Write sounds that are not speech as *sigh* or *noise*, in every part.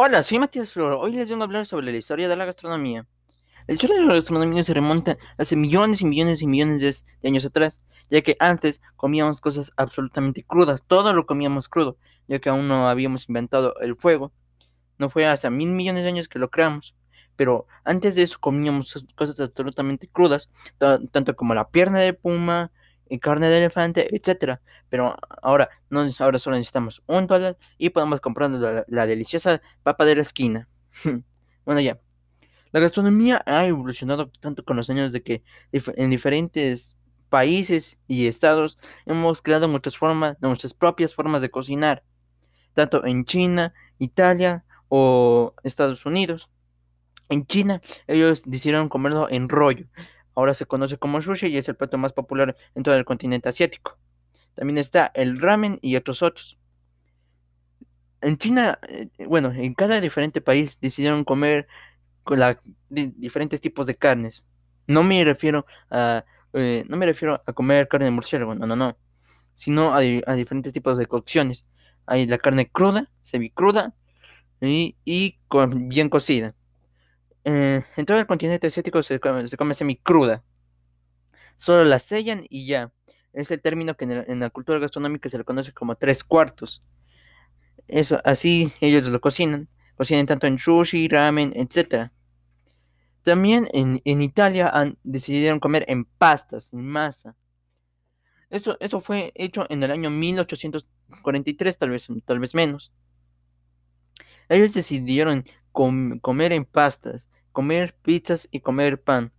Hola, soy Matías Flor. Hoy les vengo a hablar sobre la historia de la gastronomía. La historia de la gastronomía se remonta hace millones y millones y millones de, años atrás, ya que antes comíamos cosas absolutamente crudas, todo lo comíamos crudo, ya que aún no habíamos inventado el fuego. No fue hasta mil millones de años que lo creamos, pero antes de eso comíamos cosas absolutamente crudas, tanto como la pierna de puma, carne de elefante, etcétera. Pero ahora, no, ahora solo necesitamos un dólar y podemos comprar la, deliciosa papa de la esquina. *laughs* bueno, ya. La gastronomía ha evolucionado tanto con los años de que en diferentes países y estados hemos creado muchas formas, nuestras propias formas de cocinar, tanto en China, Italia o Estados Unidos. En China ellos decidieron comerlo en rollo, Ahora se conoce como sushi y es el plato más popular en todo el continente asiático. También está el ramen y otros otros. En China, eh, bueno, en cada diferente país decidieron comer con la, diferentes tipos de carnes. No me refiero a eh, no me refiero a comer carne de murciélago, no, no, no, sino a, diferentes tipos de cocciones. Hay la carne cruda, semicruda y, y bien cocida. Eh, en todo el continente asiático se come, se come semi-cruda. Solo la sellan y ya. Es el término que en, la cultura gastronómica se le conoce como tres cuartos. Eso, así ellos lo cocinan. Cocinan tanto en sushi, ramen, etc. También en, Italia decidieron comer en pastas, en masa. Esto, esto fue hecho en el año 1843, tal vez, tal vez menos. Ellos decidieron comer en pastas, comer pizzas y comer pan.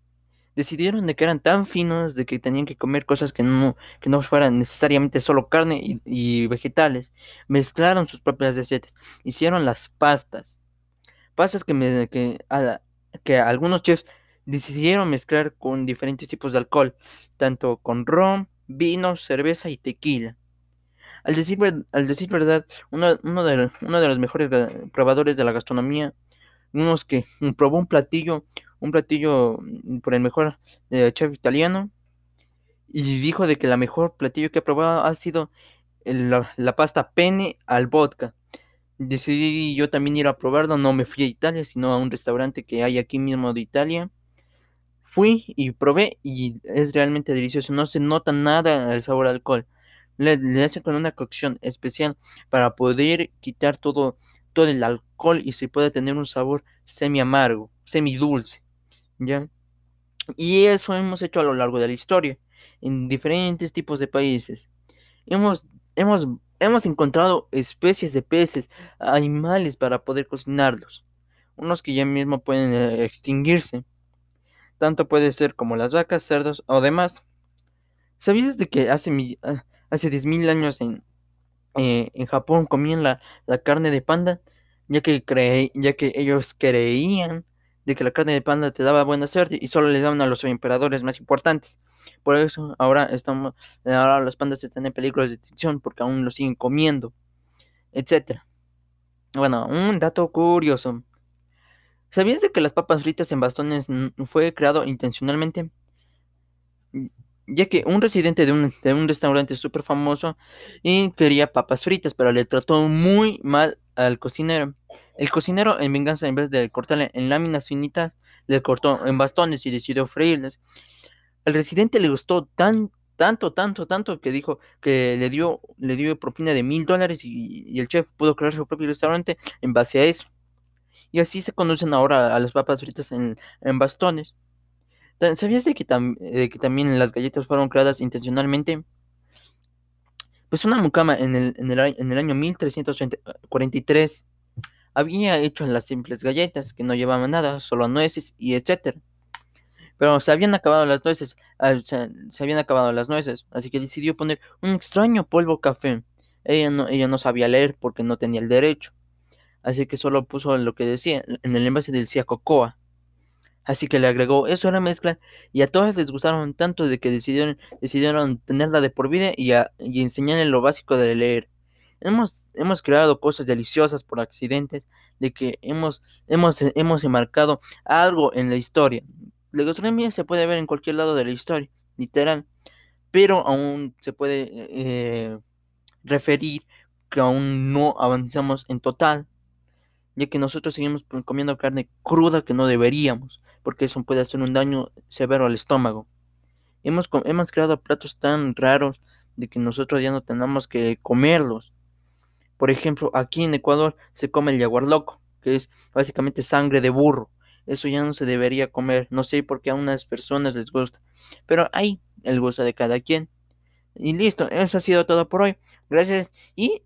Decidieron de que eran tan finos de que tenían que comer cosas que no, que no fueran necesariamente solo carne y, vegetales. Mezclaron sus propias recetas. Hicieron las pastas. Pastas que, me, que, que algunos chefs decidieron mezclar con diferentes tipos de alcohol, tanto con ron, vino, cerveza y tequila. Al decir, al decir verdad, uno, de, uno de los mejores probadores de la gastronomía unos que mm, probó un platillo, un platillo mm, por el mejor eh, chef italiano y dijo de que la mejor platillo que ha probado ha sido la, pasta pene al vodka. Decidí yo también ir a probarlo, no me fui a Italia, sino a un restaurante que hay aquí mismo de Italia. Fui y probé y es realmente delicioso, no se nota nada el sabor alcohol. Le, le hacen con una cocción especial para poder quitar todo todo el alcohol y se puede tener un sabor semi amargo, semi dulce, ¿ya? Y eso hemos hecho a lo largo de la historia, en diferentes tipos de países. Hemos, hemos, hemos encontrado especies de peces, animales para poder cocinarlos, unos que ya mismo pueden eh, extinguirse. Tanto puede ser como las vacas, cerdos o demás. ¿Sabías de que hace, ah, hace 10.000 años en, eh, en Japón comían la, carne de panda, ya que, ya que ellos creían de que la carne de panda te daba buena suerte y solo le daban a los emperadores más importantes. Por eso ahora estamos, ahora los pandas están en peligro de extinción porque aún lo siguen comiendo, etcétera. Bueno, un dato curioso. ¿Sabías de que las papas fritas en bastones fue creado intencionalmente? Ya que un residente de un, de un restaurante súper famoso y quería papas fritas, pero le trató muy mal al cocinero. El cocinero, en venganza, en vez de cortarle en láminas finitas, le cortó en bastones y decidió freírles. Al residente le gustó tan, tanto, tanto, tanto que dijo que le dio, le dio propina de mil dólares y, el chef pudo crear su propio restaurante en base a eso. Y así se conocen ahora a las papas fritas en, en bastones. ¿Sabías de que, también las galletas fueron creadas intencionalmente? Pues una mucama en el, en el, en el año 1343 había hecho las simples galletas que no llevaban nada, solo nueces y etcétera. Pero se habían acabado las nueces, ah, se, habían acabado las nueces, así que decidió poner un extraño polvo café. Ella no, ella no sabía leer porque no tenía el derecho, así que solo puso lo que decía, en el envase decía cocoa. Así que le agregó eso a la mezcla y a todas les gustaron tanto de que decidieron, decidieron tenerla de por vida y, y enseñarle lo básico de leer. Hemos, hemos creado cosas deliciosas por accidentes, de que hemos, hemos, hemos enmarcado algo en la historia. La gastronomía se puede ver en cualquier lado de la historia, literal, pero aún se puede eh, referir que aún no avanzamos en total ya que nosotros seguimos comiendo carne cruda que no deberíamos, porque eso puede hacer un daño severo al estómago. Hemos, hemos creado platos tan raros de que nosotros ya no tenemos que comerlos. Por ejemplo, aquí en Ecuador se come el jaguar loco, que es básicamente sangre de burro. Eso ya no se debería comer. No sé por qué a unas personas les gusta. Pero ahí el gusto de cada quien. Y listo, eso ha sido todo por hoy. Gracias y,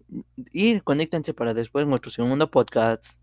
y conéctense para después nuestro segundo podcast.